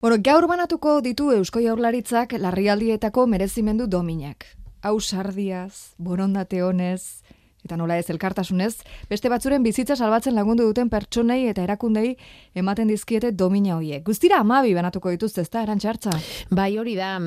Bueno, gaur banatuko ditu Eusko Jaurlaritzak larrialdietako merezimendu dominak. Hau sardiaz, borondate honez, eta nola ez elkartasunez, beste batzuren bizitza salbatzen lagundu duten pertsonei eta erakundei ematen dizkiete domina hoiek. Guztira amabi banatuko dituzte, ezta, erantxartza? Bai, hori da,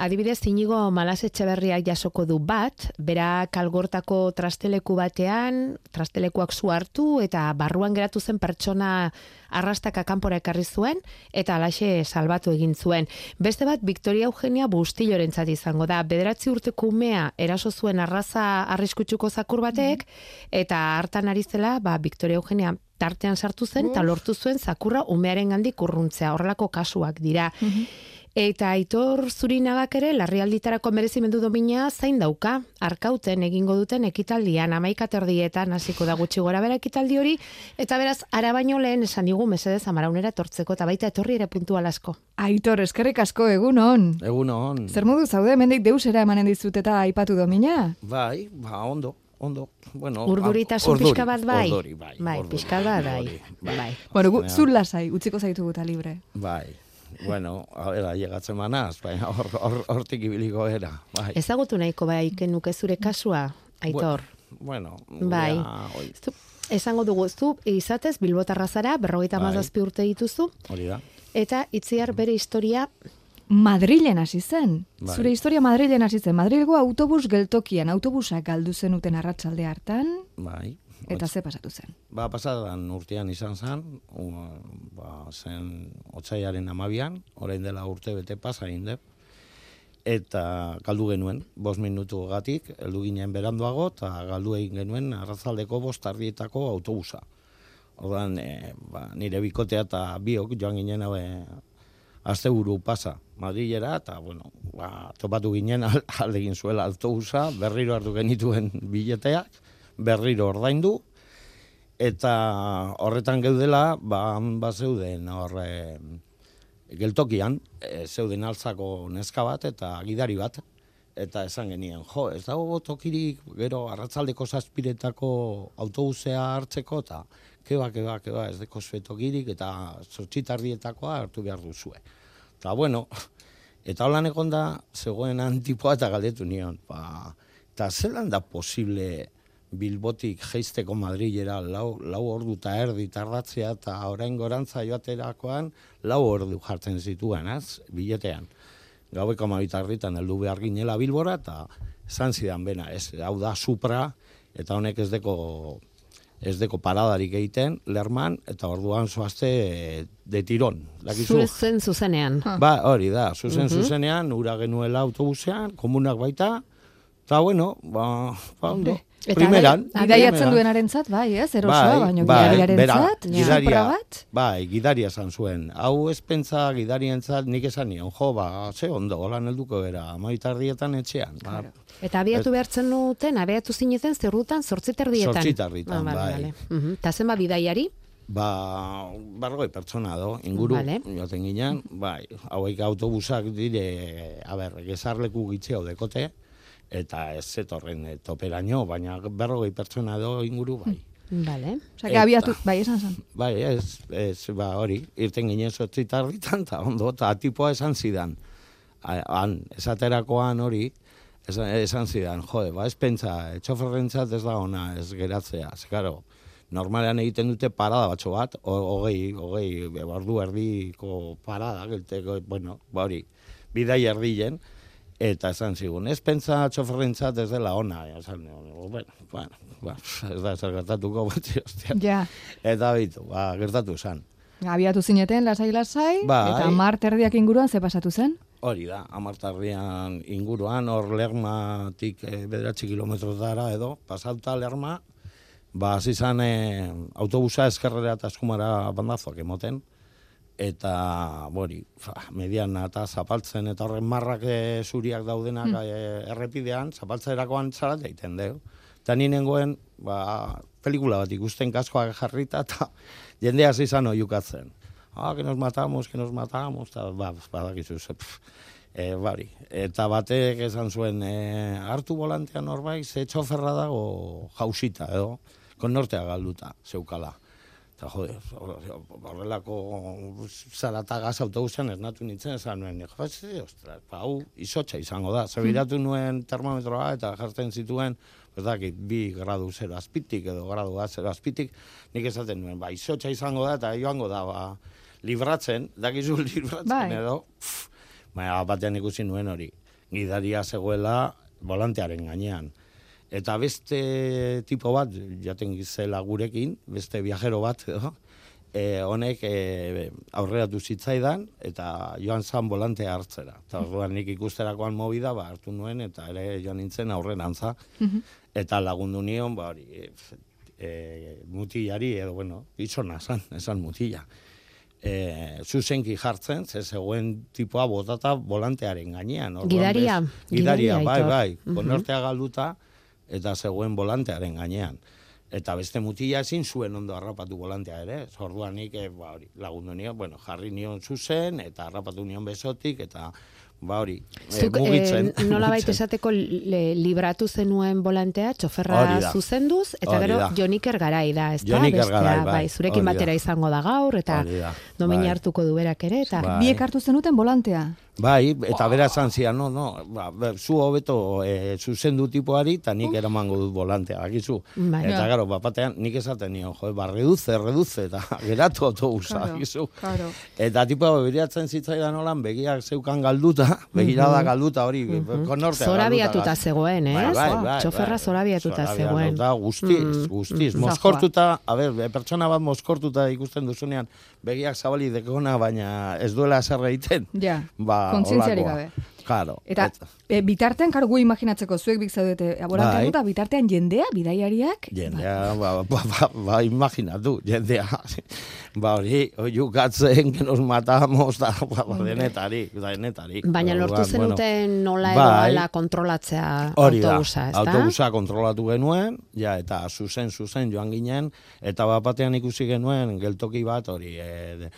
adibidez, inigo malaz etxeberriak jasoko du bat, bera kalgortako trasteleku batean, trastelekuak zu hartu, eta barruan geratu zen pertsona arrastaka kanpora ekarri zuen, eta alaxe salbatu egin zuen. Beste bat, Victoria Eugenia Bustillorentzat izango da, bederatzi urteko umea eraso zuen arraza arriskutsuko zakur batek, eta hartan ari zela, ba, Victoria Eugenia tartean sartu zen, eta lortu zuen zakurra umearen gandik urruntzea, horrelako kasuak dira. Eta aitor zurinagak ere, larrialditarako merezimendu domina zain dauka, arkauten egingo duten ekitaldian, amaika terdietan hasiko da gutxi gora bera ekitaldi hori, eta beraz, ara baino lehen esan digu mesedez amaraunera etortzeko, eta baita etorri ere puntual asko. Aitor, eskerrik asko egun on. Egun on. Zer modu zaude, mendik deusera emanen dizut eta aipatu domina? Bai, ba, ondo, ondo. Bueno, Urduritasun urduri, pixka bat bai? Urduri, bai. Bai, pixka bat bai. urduri, Bai. Bueno, zur lasai, utziko zaitu guta libre. Bai, bueno, ahora llegatzen manaz, baina hor- hor- hortik ibiliko era, bai. Ezagutu nahiko bai nuke zure kasua, aitor. Bueno, Bai. ja, oi, Zu, esango dugu, zu izatez Bilbotarra zara, berrogeita Bai. mazazpi urte dituzu, hori da. eta itziar bere historia Madrilen hasi zen. Bai. Zure historia Madrilen hasi zen. Madrilgo autobus geltokian autobusa galdu zenuten arratsalde hartan Bai. Eta ze pasatu zen. Ba, pasadan urtean izan zen, ba, zen otzaiaren amabian, orain dela urte bete pasa dut. Eta galdu genuen, bost minutu gatik, heldu ginen beranduago, eta galdu egin genuen arrazaldeko bost ardietako autobusa. Ordan, e, ba, nire bikotea eta biok joan ginen haue asteburu pasa Madrilera, eta, bueno, ba, topatu ginen al- alde egin zuela autobusa, berriro hartu genituen bileteak, berriro ordaindu, eta horretan geudela, ba, han bazeuden horre, geltokian, e, zeuden altzako neska bat eta gidari bat, eta esan genien, jo, ez dago tokirik gero arratzaldeko zazpiretako autobusea hartzeko, eta keba, keba, keba, ez deko zue tokirik, eta zortzitardietakoa hartu behar duzue. Eta bueno, eta holan egon da, zegoen antipoa eta galdetu nion, ba, eta zelan da posible Bilbotik jeisteko Madrilera lau, lau ordu eta erdi tardatzea eta orain gorantza joaterakoan lau ordu jartzen zituen, az, biletean. Gaueko amabitarritan heldu behar ginela Bilbora eta esan zidan bena, ez, hau da Supra eta honek ez deko ez deko paradarik egiten, lerman, eta orduan zoazte e, de tiron. Dakizu? zure zen zuzenean. Ba, hori da, zuzen zuzenean, ura genuela autobusean, komunak baita, eta bueno, ba, ba ondo. Eta Primeran. Bidaiatzen duenarentzat, bai, ez, erosoa, baino bai, gidariaren gidaria, bat. bai, gidaria esan zuen. Hau ez pentsa gidarientzat nik esan nion, jo, ba, ze ondo, holan helduko bera, amaitardietan etxean. Ba, Eta abiatu behartzen duten, abiatu zineten zerrutan zortziterdietan. Zortziterdietan, Ah, bai. Mhm. Ta zenba bidaiari? Ba, bargoi pertsona do, inguru, Vale. joaten ginen, bai, hauek autobusak dire, a ber, gezarleku gitxeo dekote, eta ez zetorren e, toperaino, baina berrogei pertsona do inguru, bai. Vale. Osea, que abiatu, bai, esan zen. Bai, ez, ez, ba, hori, irten ginen zortzitarritan, eta ondo, eta tipoa esan zidan. Han, esaterakoan hori, esan, esan zidan, jode, ba, ez pentsa, txoferrentzat ez da ona, ez geratzea, ez, karo, normalean egiten dute parada batxo bat, ho- hogei, hogei, ordu erdiko parada, gelteko, bueno, ba, hori, bidai erdien, eta esan zigun, ez pentsa txoferrentzat ez dela ona, esan, bueno, bueno, ba, ez da zer gertatuko, beti, ostia. Ja, Eta bitu, ba, gertatu zen. abiatu zineten lasai-lasai, Bai. eta mar terdiak inguruan ze pasatu zen? Hori da, amartarrian inguruan, hor lermatik e, bederatzi kilometrotara edo, pasauta lerma, ba, hasi zan e, autobusa eskerrera eta eskumara bandazoak emoten, eta, bori, fa, mediana eta zapaltzen, eta horren marrak e, zuriak daudenak e, errepidean, zapaltzerakoan zarat egiten deu. Eta ni nengoen, ba, pelikula bat ikusten kaskoak jarrita, eta jende hasi zan oiukatzen. Ah, que nos matamos, que nos matamos, eta, ba, badakizu, ze, e, bari. Eta batek esan zuen, e, hartu volantean horbait, ze txoferra dago jausita, edo, konnortea galduta, zeukala. Eta jode, horrelako zarata gaz autobusean ez natu nintzen, esan nuen, jo, ez, ostras, pa, hau izotxa izango da. Zebiratu nuen termometroa eta jartzen zituen, ez dakit, bi gradu zero azpitik edo gradu bat zero azpitik, nik esaten nuen, ba, izotxa izango da eta joango da, ba, libratzen, dakizu libratzen Bai. edo, baina batean ikusi nuen hori, gidaria zegoela volantearen gainean. Eta beste tipo bat, jaten gizela gurekin, beste viajero bat, e, honek e, aurreratu zitzaidan, eta joan zan volantea hartzera. Eta orduan nik ikusterakoan mobida, ba, hartu nuen, eta ere joan nintzen aurrerantza. Eta lagundu nion, ba, hori, e, e, mutilari, edo, bueno, izona zan, esan mutila. E, zuzenki jartzen, ze zegoen tipoa botata volantearen gainean. Gidaria, bez- Gidaria, gidaria, bai, bai. Konortea galduta, eta zegoen volantearen gainean. Eta beste mutila ezin zuen ondo harrapatu volantea ere. ez? Orduan nik eh, ba, hori, lagundu nion, bueno, jarri nion zuzen, eta harrapatu nion besotik, eta ba hori, eh, Zuk, mugitzen. eh, nola baita esateko li- libratu zenuen volantea, txoferra zuzenduz, eta gero. Joniker garai da, ez da? Joniker Garai, bai, zurekin batera izango da gaur, eta domina bai. hartuko du berak ere, eta Bai. Biek hartu zenuten volantea. Bai, eta bera esan zian, no, no, ba, ba, zu hobeto e, zuzendu tipoari, eta nik eramango dut volantea, akizu. Bai. Eta gero, bapatean, nik esaten nion, jo, ba, reduce, reduce, eta geratu autobusa, Claro, akizu. claro. Eta tipoa begiratzen zitzaidan holan, begiak zeukan galduta, begirada galduta hori, konortea Zora biatuta zegoen, ez? Bai, bai, bai, Txoferra bai. zora biatuta Zora zegoen. biatuta, guztiz, Mm, guztiz. mm. Moskortuta, a ber, pertsona bat moskortuta ikusten duzunean, begiak zabali dekona, baina ez duela zer egiten. Ja, Ba, kontzientziarik holakoa. gabe. Claro. Eta e, bitartean, karo, gu imaginatzeko zuek bik zaudete abolantean Bai. eta bitartean jendea, bidaiariak, Jendea, ba, ba, ba, ba, imaginatu, jendea, ba, hori, oiukatzen, que nos matamos, da, ba, ba, denetari, denetari. Baina lortu zenuten nola edo bai. ala kontrolatzea Hori autobusa, ez da? autobusa kontrolatu genuen, ja, eta zuzen, zuzen joan ginen, eta bat batean ikusi genuen geltoki bat, hori, e,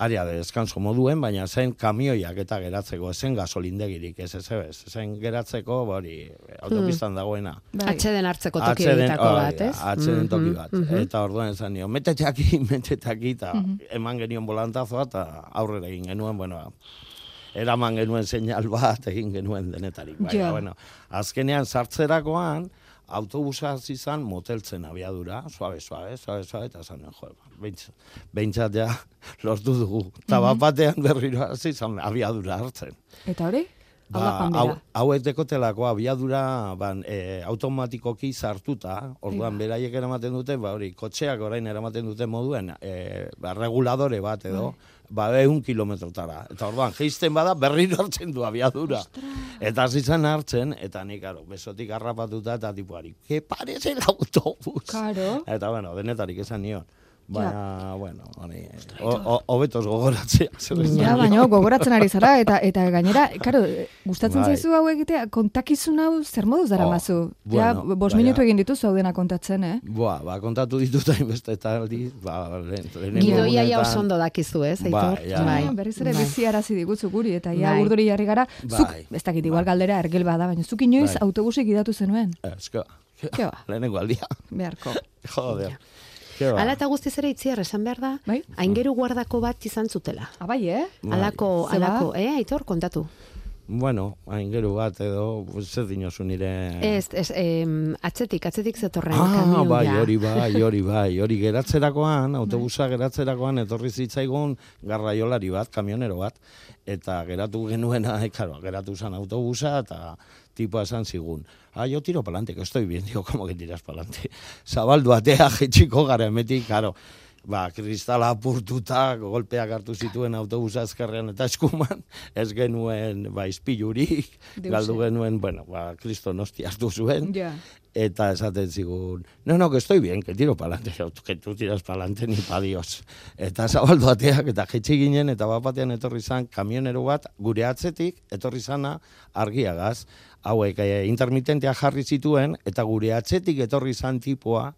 de, área de descanso moduen, baina zen kamioiak eta geratzeko, zen gasolindegirik, ez ez ez, zen geratzeko, ba, hori, autopistan dagoena. bai. Atxeden hartzeko toki horietako hori bat, ez? Atzeden toki Mhm, bat. mhm. Eta orduan esan nio, metete aquí, metete aquí, eta eman genion volantazoa, eta aurrera egin genuen, bueno, eraman genuen seinal bat, egin genuen denetarik. Baina, Ja. bueno, azkenean sartzerakoan, autobusa hasi izan moteltzen abiadura, suabe, suabe, suabe, suabe, eta nuen, jo, behintzat, behintzat ja lortu dugu. Eta bat batean berriro hasi izan abiadura hartzen. Eta hori? Hau Ba, hau, bera. hauek dekotelako abiadura ban, e, automatikoki sartuta, orduan Bai. beraiek eramaten dute, ba hori, kotxeak orain eramaten dute moduen, e, ba, reguladore bat edo, ba, eun kilometrotara. Eta orduan, geisten bada, berriro hartzen du abiadura. Eta hasi zen hartzen, eta nik, aro, besotik harrapatuta eta tipuari, que parece el autobus. Karo. Eta, bueno, denetarik esan nion. Baina, bueno, hori, o- o- hobetoz gogoratzea. Ja, baina gogoratzen ari zara, eta eta gainera, karo, gustatzen Bai. zaizu hau egitea, kontakizun hau zer moduz dara mazu? Oh, ja, bueno, bos baina- minutu egin dituzu hau dena kontatzen, eh? Boa, ba, kontatu ditut hainbeste eta aldi, ba, lehen, lehenengo Gidoia ja oso ondo dakizu, ez, Aitor? Bai, ja. Ah, berriz ere Bai. bizi arazi digutzu guri, eta ja Bai. urduri jarri gara, zuk, Bai. ez dakit, igual galdera ergel bada, baina zuk inoiz Bai. autobusik idatu zenuen, Ez, ba. lehenengo aldia. beharko. Joder. Ke ba. Hala eta guztiz ere itziar esan behar da, Bai. aingeru guardako bat izan zutela. Abai, eh? Bai. Alako, ba? alako, eh, Aitor, kontatu. Bueno, hain geru bat edo, zer dinozu nire... Ez, ez, em, atzetik, atzetik zetorren Ah, kamioia. bai, hori bai, hori bai, hori geratzerakoan, autobusa geratzerakoan etorri zitzaigun garraiolari bat, kamionero bat, eta geratu genuena, eh, claro, geratu zen autobusa, eta tipo esan zigun, ah, yo tiro palante, que estoy bien, digo, como que tiras palante? Zabaldu atea, jetxiko gara emetik, claro, ba, kristala apurtuta, golpeak hartu zituen autobusa ezkerrean eta eskuman, ez genuen, ba, izpilurik, galdu genuen, bueno, ba, kristo nosti hartu zuen, Ja. eta esaten zigun, no, no, que estoy bien, que tiro pa'lante, que tú tiras pa'lante ni pa Dios. Eta zabaldu ateak, eta jetxi ginen, eta bat batean etorri zan, kamionero bat, gure atzetik, etorri zana argiagaz, hauek e, intermitentea jarri zituen, eta gure atzetik etorri zan tipoa,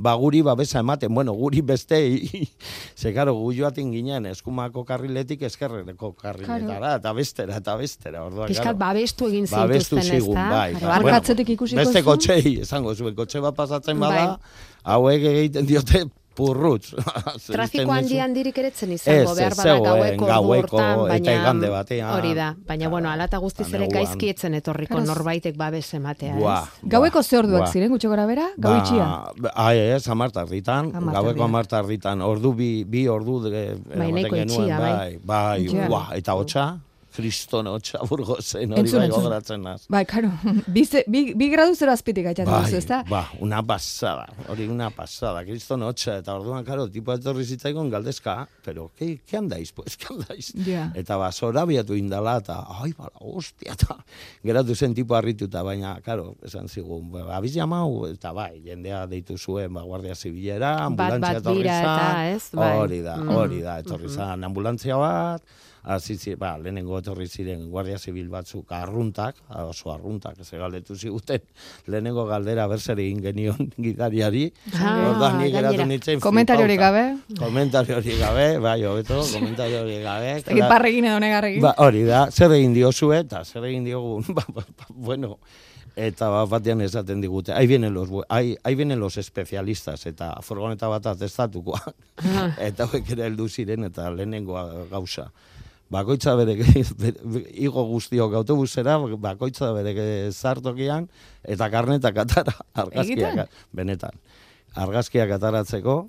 ba guri babesa ematen, bueno, guri bestei, ze karo, gu joaten ginen, eskumako karriletik eskerreko karriletara, eta bestera, eta bestera, orduan, Piskat babestu egin Babestu zintuzten, ez zigun, da? bai. Claro, ba, arka bueno, atzetik ikusiko Beste kotxei, esango zuen, kotxe bat pasatzen bada, Bai. hauek egiten diote purrutz. Trafiko handi handirik eretzen izango, ez behar bada gaueko, gaueko eta baina igande batean. hori da, baina Claro, bueno, alata guztiz eta ere gaizki etzen etorriko Claro, norbaitek babes ematea, ez? Gaueko ze orduak buah. ziren, gutxo gora bera? Gau itxia? Ba, ez, amartar ditan, Hamar gaueko tarditan. amartar ditan, ordu bi, bi ordu de, Bai, genuen, itxia, bai. bai, bai, Ja. buah, eta hotxa, kriston hotxa burgozen, hori bai gogoratzen naz. Bai, karo, bi, bi, bi gradu zero azpitik gaitatzen Bai, duzu, ezta? ba, una pasada, hori una pasada, kriston hotxa, eta orduan, karo, tipo etorri zitzaikon galdezka, pero, ke, ke andaiz, pues, ke andaiz? Ja. Eta ba, zora biatu indala, eta, ai, bala, hostia, eta geratu zen tipo harrituta, baina, karo, esan zigun, ba, abiz jamau, eta bai, jendea deitu zuen, ba, guardia zibilera, Bat, ambulantzia bat etorri bira eta, zan, bai. hori da, Mm. hori da, etorri zan, ambulantzia bat, hasi zi- ba, lehenengo etorri ziren guardia zibil batzuk arruntak, oso arruntak, ez galdetu ziguten, lehenengo galdera berseri egin genion gidariari, Ah, orduan ni geratu nintzen Komentariorik flipauta. gabe? Komentariorik gabe, bai, hobeto, komentariorik gabe. Egin parregin edo negarregin. Ba, hori da, zer egin diozue eta zer egin diogun, ba, ba, ba, bueno, eta bat batean esaten digute, ahí vienen los, ahí, ahí vienen los especialistas, eta furgoneta bat atestatukoa, Ah. eta hauek ere heldu ziren, eta lehenengoa gauza. Bakoitza bere, igo guztiok autobusera, bakoitza bere zartokian, eta karnetak atara, argazkiak, benetan. Argazkiak ataratzeko,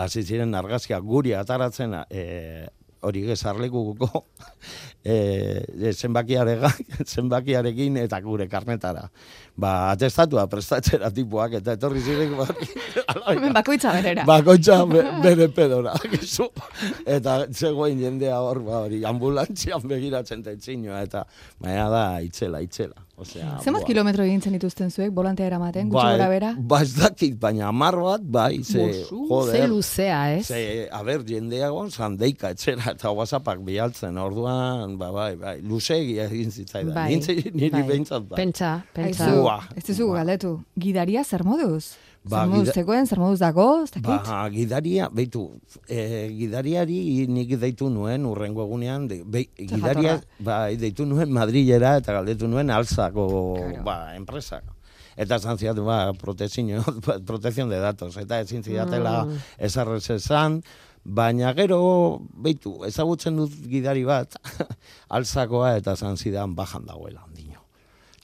hasi ziren argazkiak guri ataratzen, e, hori gezarlekuko, e, zenbakiarega, zenbakiarekin eta gure karnetara. Ba, atestatua prestatzera tipuak, eta etorri ziren, ba, Hemen bakoitza berera. bakoitza be, bere pedora, gizu. Eta zegoen jendea hor, ba, hori, ambulantzian begiratzen tetzinoa, eta baina da, itzela, itzela. Osea, Zenbat buah. kilometro egin dituzten zuek, volantea eramaten, gutxo Bai, gora bera? Ba, ez dakit, baina amar bat, bai, ze, Bosu, joder. Ze luzea, ez? Ze, a ber, jendeagon zan deika etxera eta whatsappak bialtzen, orduan, ba, bai, bai, luzeegia egin zitzaidan. Bai, Nintze, niri bai. behintzat bai. Pentsa, pentsa. Aizu, Buah, ez dizugu buah. galdetu. Gidaria zer moduz? Ba, zer moduz gida- zegoen, zer moduz dago, ez dakit? Ba, gidaria, beitu, e, gidariari nik deitu nuen urrengo egunean, de, be, gidaria, bai, deitu nuen Madrilera eta galdetu nuen alzako, Claro. ba, enpresak. Eta esan ziatu, ba, protezio, protezion de datos, eta ezin zidatela Mm. esarrez esan, baina gero, beitu, ezagutzen dut gidari bat, alzakoa eta esan zidan bajan dagoela, ondino.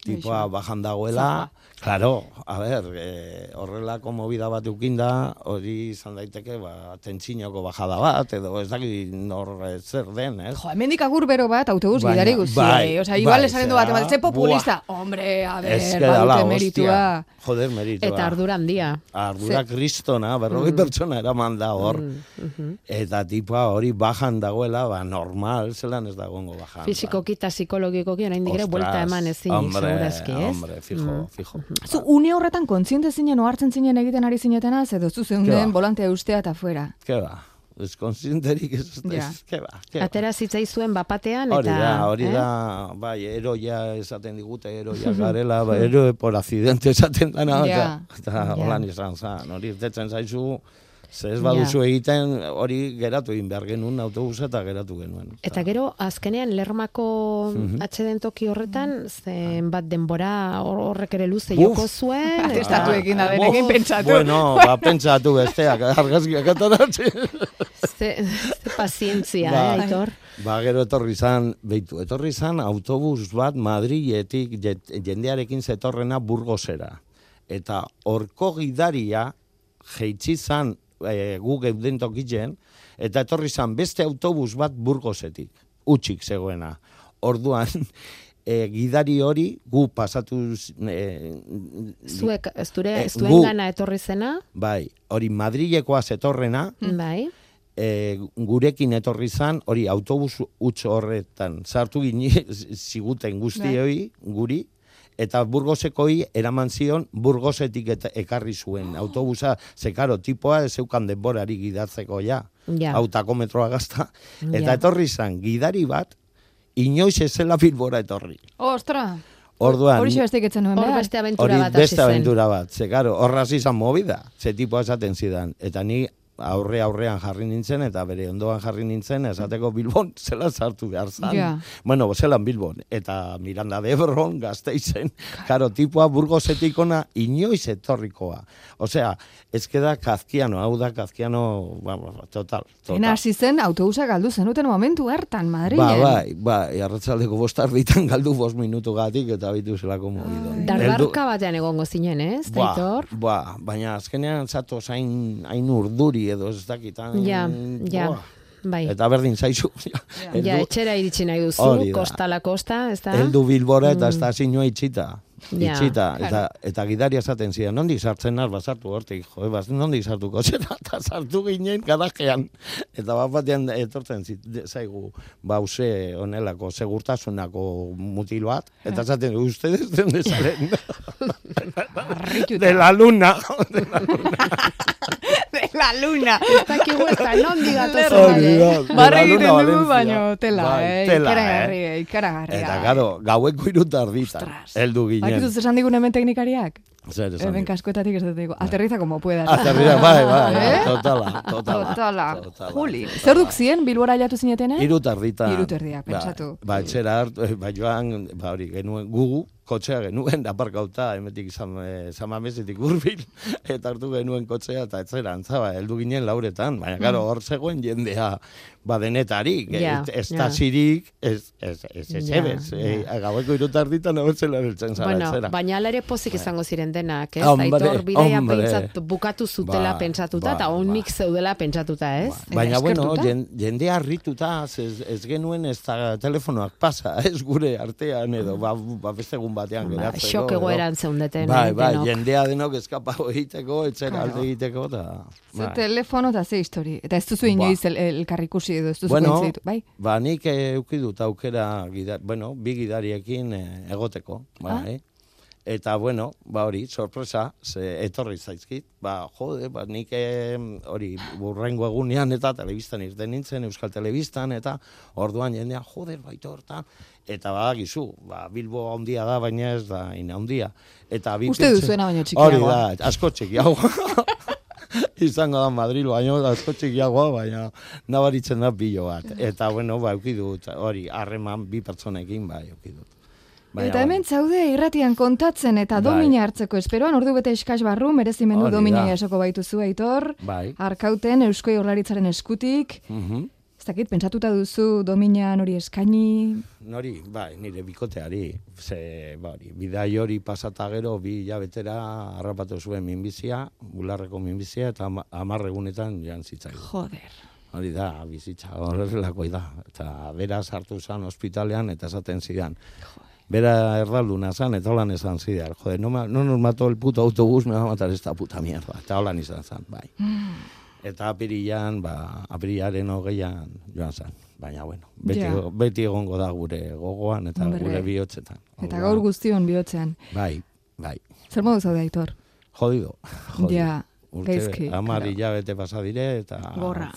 Tipoa Aixo. bajan dagoela, claro, a ber, e, horrelako movida bat ukinda, hori izan daiteke, ba, tentsinoko bajada bat, edo ez dakit nor eh, zer den, ez? Jo, hemendik agur bero bat, autobus Baina, gidari guztiei. bai, Osea, igual bai, esan du bat, ze populista. Hombre, a ber, Ez que badute meritua. joder, meritua. Eta ardura handia. Ardura kristona, berrogei pertsona eraman da hor. mhm. Eta tipoa hori bajan dagoela, ba, normal, zelan ez dagoengo bajan. Fizikoki eta psikologikoki oraindik ere Ostras, buelta eman ezin segurazki, ez? Hombre, fijo, fijo. Zu, une horretan kontziente zinen, ohartzen zinen egiten ari zinetenaz, edo zu zeunden ba. volantea ustea eta fuera. Ke ba, ez, Ja. ez, ke ba, ke ba. Atera zitzaizuen bapatean Hori eta... da, hori eh? da, bai, eroia esaten digute, eroia garela, ba, eroe por accidente esaten dana, eta, Ja. eta Ja. holan izan zan, hori irtetzen zaizu, ze ez baduzu egiten, hori geratu egin behar genuen autobusa eta geratu genuen. Eta gero, azkenean, lermako Mhm. atxeden toki horretan, zen bat denbora hor- horrek ere luze Uf. joko zuen. Atestatu eta- egin da denekin Uf, pentsatu. Bueno, ba, pentsatu besteak, argazkiak ataratzen. Ze, ze pazientzia, Ba. eh, Aitor? Ba, gero etorri zan, beitu, etorri zan autobus bat Madriletik jendearekin zetorrena Burgosera. Eta horko gidaria jeitsi zan e, gu geuden tokitzen, eta etorri zan beste autobus bat Burgosetik, utxik zegoena. Orduan, e, gidari hori gu pasatu e, Zuek, ez dure, Eh, ez duen gu- gana etorri zena, bai, hori Madrilekoa zetorrena, bai, e, gurekin etorri zan, hori autobus utz horretan sartu gini ziguten guztioi guri, eta burgosekoi eraman zion burgosetik eta ekarri zuen autobusa, zekaro tipoa ez zeukan denborari gidatzeko ja, Ja. autakometroa gazta, eta Ja. etorri zan gidari bat, inoiz ez zela bilbora etorri. Ostra! Orduan, Hori beste etzen nuen behar. beste abentura hori bat hasi beste aventura bat, ze karo, horraz izan movida, ze tipo esaten zidan, eta ni aurre aurrean jarri nintzen, eta bere ondoan jarri nintzen, esateko Bilbon zela sartu behar zan. Ja. Bueno, zelan Bilbon, eta Miranda de Ebron, gazteizen, karo, tipua burgozetik ona inoiz etorrikoa. Osea, ez da kazkiano, hau da kazkiano, ba, ba, total, total. Ena hasi zen autobusa galdu zenuten momentu hartan, Madrilen. Ba, bai, bai, arratzaldeko bostar ditan galdu bost minutu gatik eta bitu zelako mogido. Dardarka batean egongo zinen, ez? Ba, Taitor? ba, baina azkenean zato zain hain urduri edo ez dakitan. Ja, ja. Bai. Eta berdin zaizu. Ja, etxera iritsi nahi duzu, Hori da. kosta la kosta, ez da? Eldu bilbora eta Mm. ez da zinua itxita. Ja, itxita, eta, eta gidaria esaten zidan, nondik sartzen naz, basartu hortik, jo, bas, nondik sartuko zera, eta sartu ginen garajean. Eta bat batean etortzen zit, de- zaigu, bause onelako, segurtasunako mutil bat, eta esaten, ustedes de donde salen? de la luna. De la luna. La luna. Ez dakigu ez da, nondi gatoz Hori da, de la Barra luna egiten dugu, baino tela, Bai, eh? tela, ikaragarri, eh? ikaragarri. Eta, garo, gaueko iruta ardita, heldu ginen. Bakizu esan digun hemen teknikariak? Zer esan Hemen kaskoetatik ez dut digo. Aterriza como puedas. Aterrira, bai, bai, Eh? totala, totala. Totala. Totala. Juli. Zer duk zien, bilbora jatu zinetene? Iru tardita. Hiru terdiak, pentsatu. Ba, ba etxera hartu, eh, ba, joan, ba, hori, genuen, gugu, kotxea genuen, aparkauta, emetik izan, e, zamamesetik urbil, eta hartu genuen kotxea, eta etzera, antzaba, heldu ginen lauretan, baina, karo, hor zegoen jendea, ba, denetarik, Ja, ez ez ja. da zirik, ez, ez, ez, ez, Ja, ebez, eh, gaueko iru tardita nabetzela beltzen zara, Bueno, etzera. baina ala ere pozik izango ziren denak, ez? Hombre, Aitor hombre. pentsat, bukatu zutela Ba, pentsatuta, eta ba, onik ba. zeudela pentsatuta, ez? Eta Baina, bueno, eskertuta? jen, jendea harrituta, ez, ez genuen ez da telefonoak pasa, ez gure artean edo, ba, ba beste egun batean Ba, geratzeko. xok egoeran zeundeten. Bai, eh, bai, jendea denok eskapago egiteko, etxera Claro. alde egiteko, eta... Ze bai. telefono eta ze histori. Eta ez duzu Ba. inoiz el, edo ez duzu Bueno, bai? ba, nik eh, euki dut aukera, gidar, bueno, bi gidariekin eh, egoteko, bai. Eta, bueno, ba hori, sorpresa, ze etorri zaizkit, ba, jode, ba, nik eh, hori burrengo egunean eta telebistan irten nintzen, Euskal Telebistan, eta orduan jendea, joder, baita hortan, eta badakizu, ba, Bilbo handia da, baina ez da ina handia. Eta bi Uste duzuena baino Hori txikiagoa. da, asko txikiagoa. izango da Madril baino asko txikiagoa, baina nabaritzen da pilo bat. Eta bueno, ba dut hori harreman bi pertsonekin ba dut. Baina, Eta hemen zaude irratian kontatzen eta Bai. domina hartzeko esperoan ordu bete eskas barru merezimendu domina jasoko baituzu aitor. Bai. Arkauten Eusko Jaurlaritzaren eskutik. Mhm. Ez dakit, pentsatuta duzu dominan hori eskaini. Nori, bai, nire bikoteari, ze, ba, hori, bidai hori pasata gero, bi hilabetera harrapatu zuen minbizia, bularreko minbizia, eta ama- hamar egunetan joan zitzaigu. Joder. Hori da, bizitza horrelako da. Eta bera sartu zan ospitalean eta esaten zidan. Bera erdalduna zan eta holan esan zidan. Joder, no, no nos mató el puto autobús, me va a matar esta puta mierda. Eta holan izan zan, bai. Eta apirilan, ba, apirilaren hogeian joan zan. Baina, bueno, beti, Ja. beti egongo da gure gogoan eta Hombre. gure bihotzetan. Eta gaur guztion bihotzean. Bai, bai. Zer modu zaude aitor? Jodido. jodido. Ja, Urte, gaizki, Amar hilabete pasa dire eta... Gorra.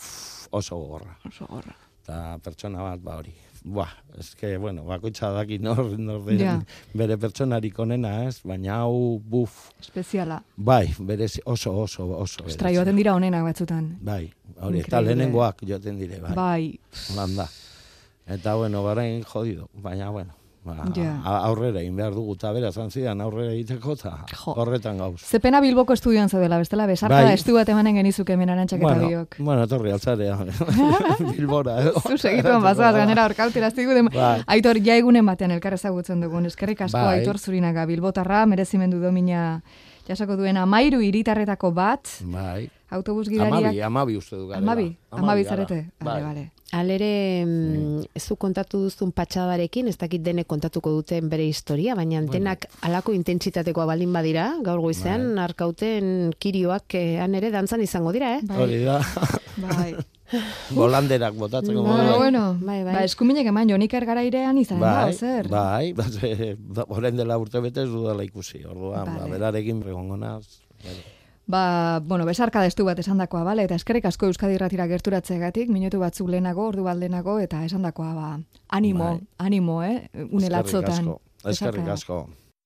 Oso gorra. Oso gorra. eta pertsona bat ba hori. Buah, eske, bueno, bakoitza daki nor, nor den, Ja. bere pertsonarik onena, ez? Baina hau, buf, Espeziala. bai, berezi, oso, oso, oso. Ostra, joaten dira honenak batzutan. Bai, hori, eta lehenengoak joaten dire, bai. Bai. Holan da. Eta, bueno, barain jodido, baina, bueno, ba, a- aurrera egin behar dugu, eta bera zidan aurrera egiteko, eta horretan gauz. Ze pena Bilboko estudioan zaudela, bestela besarka Bai. estu bat emanen genizuke hemen arantxak eta Bueno, biok. bueno, torri altzarea, Bilbora, edo. Zu segituan bazoaz, gainera orkautera ziguden. Bai. Aitor, ja egunen batean elkar ezagutzen dugun. Eskerrik asko Bai. Aitor Zurinaga Bilbotarra, merezimendu domina jasako duen amairu hiritarretako bat, Bai. autobus Amabi, gidariak... amabi uste du garela. Amabi, amabi gara. zarete. Bai. bale. Alere, mm, zu kontatu duzun patxadarekin, ez dakit denek kontatuko duten bere historia, baina denak alako intentsitatekoa baldin badira, gaur goizean, Bai. arkauten kirioak eh, han ere dantzan izango dira, eh? Bai, Hori da, bai. bolanderak botatzeko. Bueno, bai. bueno, Bai, bai. ba, eskuminek eman Joniker garairean izan da, Bai, zer? bai, bai, ba, orain dela urte bete ez dudala ikusi, orduan, ba, Vale. berarekin pregongo naz. bai. Ba, bueno, besarka destu bat esandakoa, bale, eta eskerrik asko Euskadi Irratira gerturatzeagatik, minutu batzuk lehenago, ordu baldenago, eta esandakoa, ba, animo, Bai. animo, eh, une Eskerrik asko, Eskerrik asko.